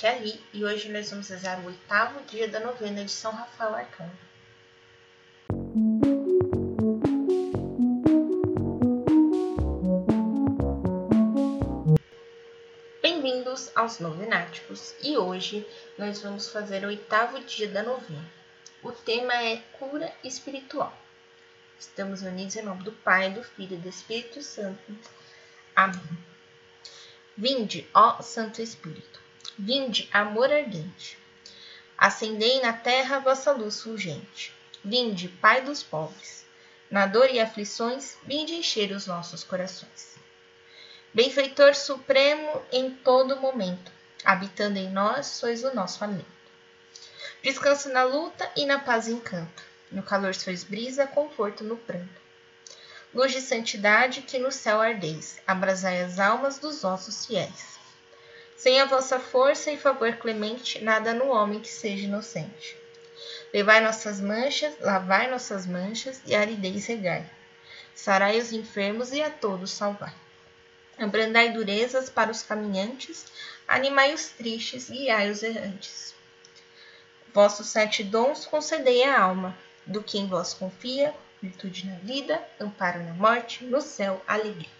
aqui é Ali e hoje nós vamos rezar o oitavo dia da novena de São Rafael Arcanjo. Bem-vindos aos Novenáticos e hoje nós vamos fazer o oitavo dia da novena. O tema é cura espiritual. Estamos unidos em nome do Pai, do Filho e do Espírito Santo. Amém. Vinde, ó Santo Espírito, vinde, amor ardente. Acendei na terra vossa luz fulgente. Vinde, Pai dos pobres. Na dor e aflições, vinde encher os nossos corações. Benfeitor supremo em todo momento, habitando em nós, sois o nosso alento. Descanso na luta e na paz encanto. No calor sois brisa, conforto no pranto. Luz de santidade que no céu ardeis, abrasai as almas dos vossos fiéis. Sem a vossa força e favor clemente, nada no homem que seja inocente. Levai nossas manchas, lavai nossas manchas e aridez regai. Sarai os enfermos e a todos salvai. Abrandai durezas para os caminhantes, animai os tristes, guiai os errantes. Vossos sete dons concedei à alma, do que em vós confia, virtude na vida, amparo na morte, no céu, alegria.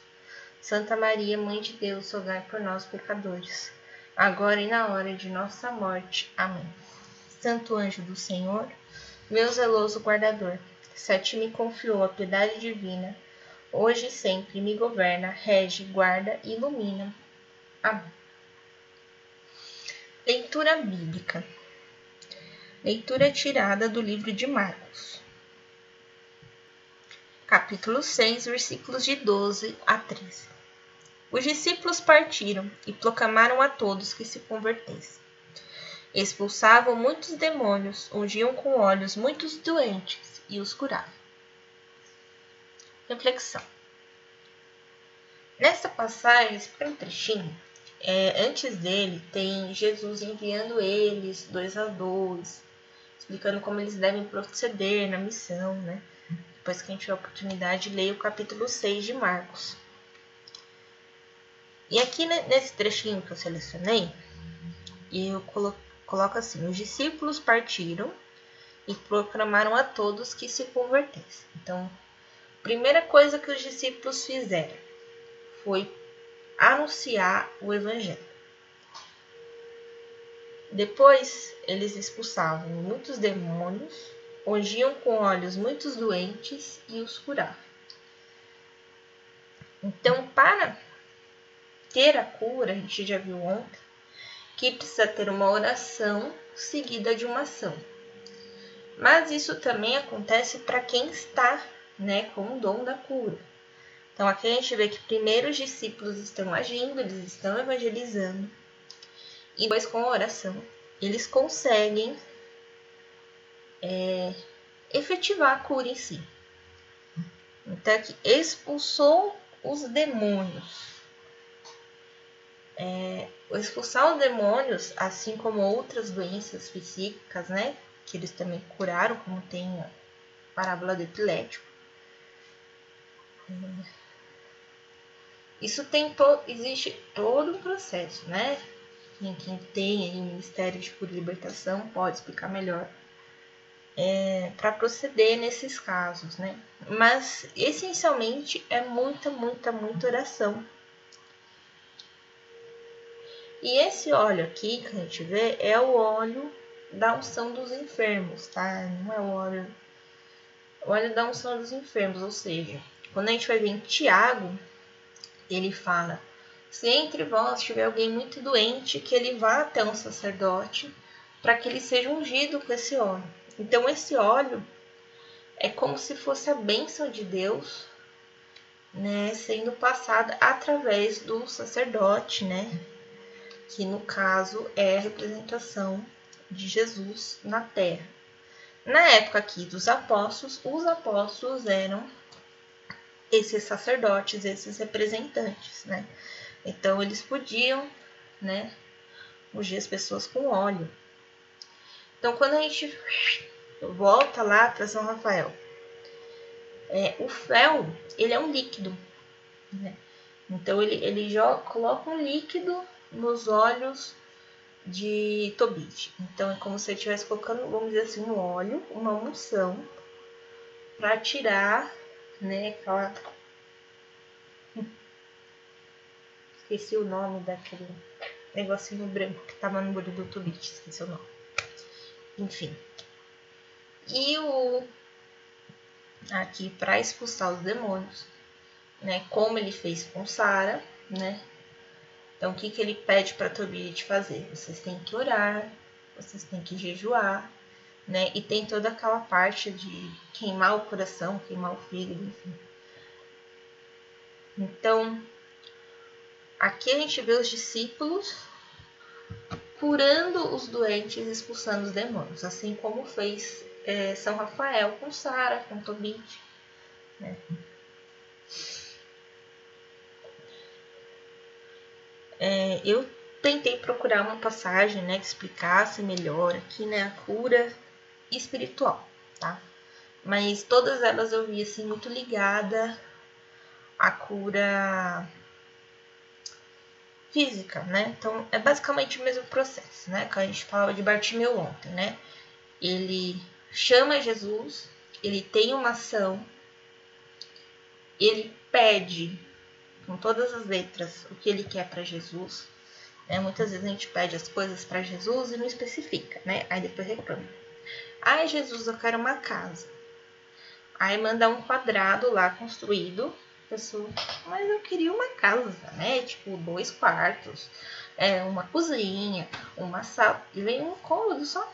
Santa Maria, Mãe de Deus, rogai por nós, pecadores, agora e na hora de nossa morte. Amém. Santo anjo do Senhor, meu zeloso guardador, se a ti me confiou a piedade divina, hoje e sempre me governa, rege, guarda e ilumina. Amém. Leitura bíblica. Leitura tirada do livro de Marcos, capítulo 6, versículos de 12 a 13. Os discípulos partiram e proclamaram a todos que se convertessem. Expulsavam muitos demônios, ungiam com óleos muitos doentes e os curavam. Reflexão. Nesta passagem, para um trechinho, é, antes dele tem Jesus enviando eles dois a dois, explicando como eles devem proceder na missão, né? Depois que a gente tiver a oportunidade, leia o capítulo 6 de Marcos. E aqui nesse trechinho que eu selecionei, eu colo coloco assim: os discípulos partiram e proclamaram a todos que se convertessem. Então, a primeira coisa que os discípulos fizeram foi anunciar o evangelho. Depois eles expulsavam muitos demônios, ungiam com olhos muitos doentes e os curavam. Então, para ter a cura, a gente já viu ontem, que precisa ter uma oração seguida de uma ação. Mas isso também acontece para quem está né, com o dom da cura. Então, aqui a gente vê que primeiro os discípulos estão agindo, eles estão evangelizando, e depois com a oração eles conseguem é, efetivar a cura em si. Então aqui expulsou os demônios. É, expulsar os demônios, assim como outras doenças psíquicas, né? Que eles também curaram, como tem a parábola do epilético. É, isso tem to existe todo um processo, né? quem, quem tem aí o Ministério de Cura e Libertação pode explicar melhor é, para proceder nesses casos, né? Mas essencialmente é muita, muita, muita oração. E esse óleo aqui que a gente vê é o óleo da unção dos enfermos, tá? Não é o óleo, o óleo da unção dos enfermos, ou seja, quando a gente vai ver em Tiago, ele fala se entre vós tiver alguém muito doente, que ele vá até um sacerdote para que ele seja ungido com esse óleo. Então, esse óleo é como se fosse a bênção de Deus, né, sendo passada através do sacerdote, né, que no caso é a representação de Jesus na terra. Na época aqui dos apóstolos, os apóstolos eram esses sacerdotes, esses representantes, né? Então eles podiam, né, ungir as pessoas com óleo. Então quando a gente volta lá para São Rafael, é, o fel ele é um líquido, né? Então ele, ele joga, coloca um líquido nos olhos de Tobit. Então é como se ele estivesse colocando, vamos dizer assim, um óleo, uma unção, para tirar, né, aquela. Esqueci o nome daquele negocinho branco que tava no olho do Tobit, esqueci o nome. Enfim. E o. Aqui, para expulsar os demônios, né, como ele fez com Sara, né, então, o que, que ele pede para Tobit fazer? Vocês têm que orar, vocês têm que jejuar, né? E tem toda aquela parte de queimar o coração, queimar o fígado, enfim. Então, aqui a gente vê os discípulos curando os doentes, expulsando os demônios, assim como fez é, São Rafael com Sara, com Tobit. Né? É, eu tentei procurar uma passagem né, que explicasse melhor aqui né, a cura espiritual, tá? Mas todas elas eu vi assim muito ligada à cura física, né? Então é basicamente o mesmo processo, né? Que a gente falava de Bartimeu ontem, né? Ele chama Jesus, ele tem uma ação, ele pede com todas as letras o que ele quer para Jesus. Né? Muitas vezes a gente pede as coisas para Jesus e não especifica, né? Aí depois reclama. Ai, Jesus, eu quero uma casa. Aí manda um quadrado lá construído. Pessoa, mas eu queria uma casa, né? Tipo, dois quartos, é, uma cozinha, uma sala. E vem um cômodo só.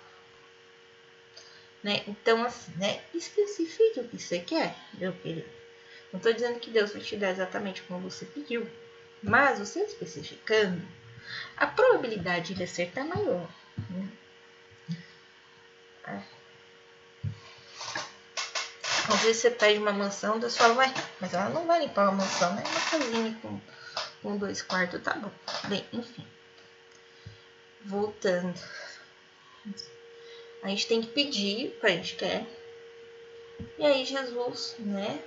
Né? Então, assim, né? Especifique o que você quer, meu querido. Não estou dizendo que Deus vai te dar exatamente como você pediu, mas você especificando, a probabilidade de acertar é maior. Né? É. Às vezes você pede uma mansão, Deus fala, ué, mas ela não vai limpar uma mansão, né? Uma casinha com, com dois quartos, tá bom. Bem, enfim. Voltando. A gente tem que pedir o que a gente quer. E aí Jesus, né,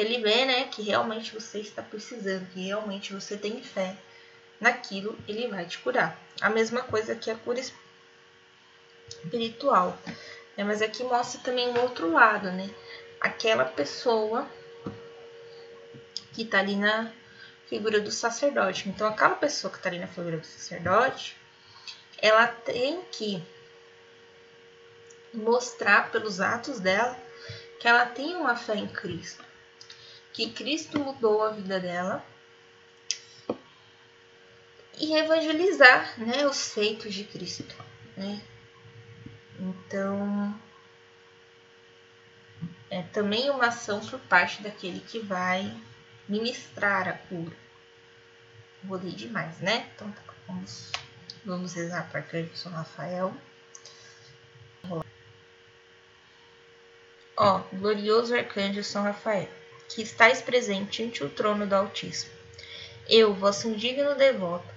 ele vê, né, que realmente você está precisando, que realmente você tem fé naquilo, ele vai te curar. A mesma coisa que a cura espiritual. Né? Mas aqui mostra também um outro lado, né? Aquela pessoa que está ali na figura do sacerdote. Então, aquela pessoa que está ali na figura do sacerdote, ela tem que mostrar pelos atos dela que ela tem uma fé em Cristo que Cristo mudou a vida dela e evangelizar né, os feitos de Cristo. Né? Então, é também uma ação por parte daquele que vai ministrar a cura. Ler demais, né? Então, tá, vamos, vamos rezar para Arcanjo São Rafael. Ó, glorioso Arcanjo São Rafael que estais presente ante o trono do Altíssimo. Eu, vosso indigno devoto,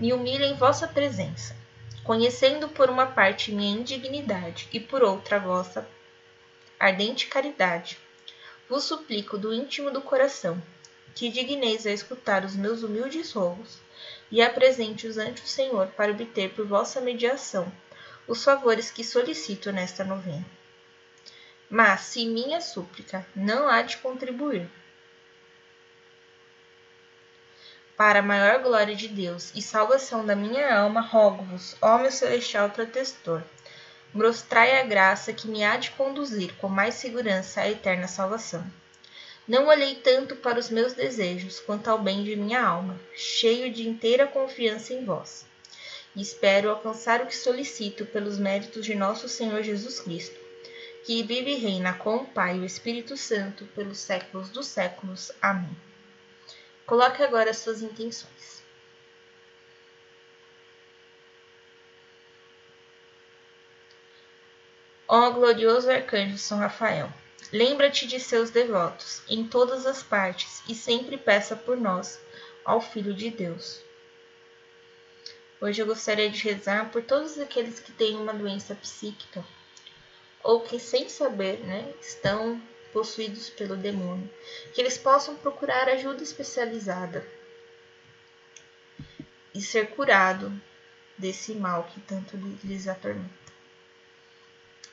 me humilho em vossa presença, conhecendo por uma parte minha indignidade e por outra vossa ardente caridade. Vos suplico do íntimo do coração que digneis a escutar os meus humildes rogos e apresente-os ante o Senhor para obter por vossa mediação os favores que solicito nesta novena. Mas se minha súplica não há de contribuir para a maior glória de Deus e salvação da minha alma, rogo-vos, ó meu celestial protetor, mostrai a graça que me há de conduzir com mais segurança à eterna salvação. Não olhei tanto para os meus desejos quanto ao bem de minha alma, cheio de inteira confiança em vós. E espero alcançar o que solicito pelos méritos de nosso Senhor Jesus Cristo que vive e reina com o Pai e o Espírito Santo pelos séculos dos séculos. Amém. Coloque agora as suas intenções. Ó glorioso arcanjo São Rafael, lembra-te de seus devotos em todas as partes e sempre peça por nós ao Filho de Deus. Hoje eu gostaria de rezar por todos aqueles que têm uma doença psíquica ou que, sem saber, né, estão possuídos pelo demônio, que eles possam procurar ajuda especializada e ser curado desse mal que tanto lhes atormenta.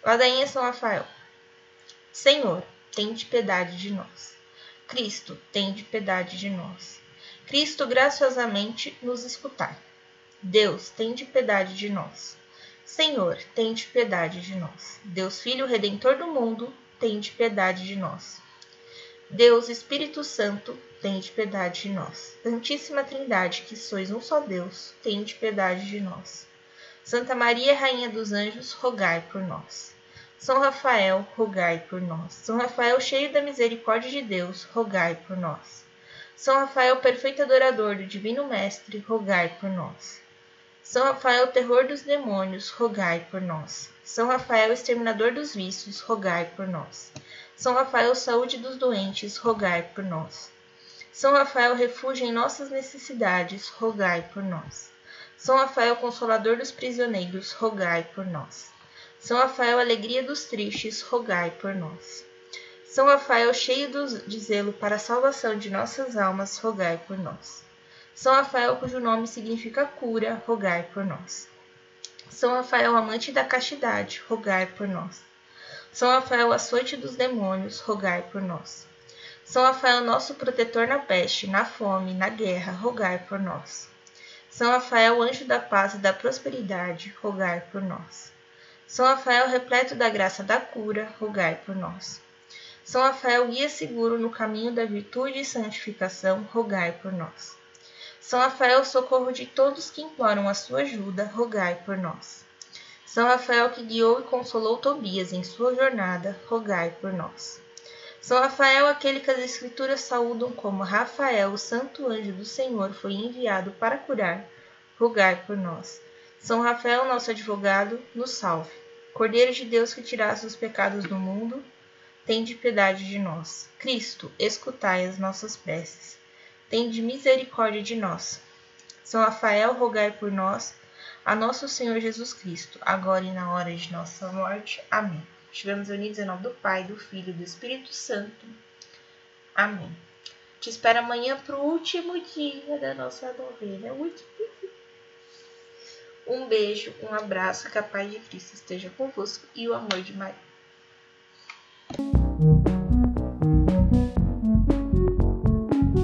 Ladainha São Rafael. Senhor, tende piedade de nós. Cristo, tende piedade de nós. Cristo, graciosamente nos escutai. Deus, tende piedade de nós. Senhor, tende piedade de nós. Deus Filho Redentor do mundo, tende piedade de nós. Deus Espírito Santo, tende piedade de nós. Santíssima Trindade, que sois um só Deus, tende piedade de nós. Santa Maria, Rainha dos Anjos, rogai por nós. São Rafael, rogai por nós. São Rafael, cheio da misericórdia de Deus, rogai por nós. São Rafael, perfeito adorador do Divino Mestre, rogai por nós. São Rafael, terror dos demônios, rogai por nós. São Rafael, exterminador dos vícios, rogai por nós. São Rafael, saúde dos doentes, rogai por nós. São Rafael, refúgio em nossas necessidades, rogai por nós. São Rafael, consolador dos prisioneiros, rogai por nós. São Rafael, alegria dos tristes, rogai por nós. São Rafael, cheio de zelo para a salvação de nossas almas, rogai por nós. São Rafael, cujo nome significa cura, rogai por nós. São Rafael, amante da castidade, rogai por nós. São Rafael, açoite dos demônios, rogai por nós. São Rafael, nosso protetor na peste, na fome, na guerra, rogai por nós. São Rafael, anjo da paz e da prosperidade, rogai por nós. São Rafael, repleto da graça da cura, rogai por nós. São Rafael, guia seguro no caminho da virtude e santificação, rogai por nós. São Rafael, socorro de todos que imploram a sua ajuda, rogai por nós. São Rafael, que guiou e consolou Tobias em sua jornada, rogai por nós. São Rafael, aquele que as Escrituras saúdam como Rafael, o santo anjo do Senhor, foi enviado para curar, rogai por nós. São Rafael, nosso advogado, nos salve. Cordeiro de Deus que tirasse os pecados do mundo, tende piedade de nós. Cristo, escutai as nossas preces. Tende misericórdia de nós. São Rafael, rogai por nós, a nosso Senhor Jesus Cristo, agora e na hora de nossa morte. Amém. Estivemos unidos em nome do Pai, do Filho e do Espírito Santo. Amém. Te espero amanhã para o último dia da nossa novena. um beijo, um abraço, que a paz de Cristo esteja convosco e o amor de Maria.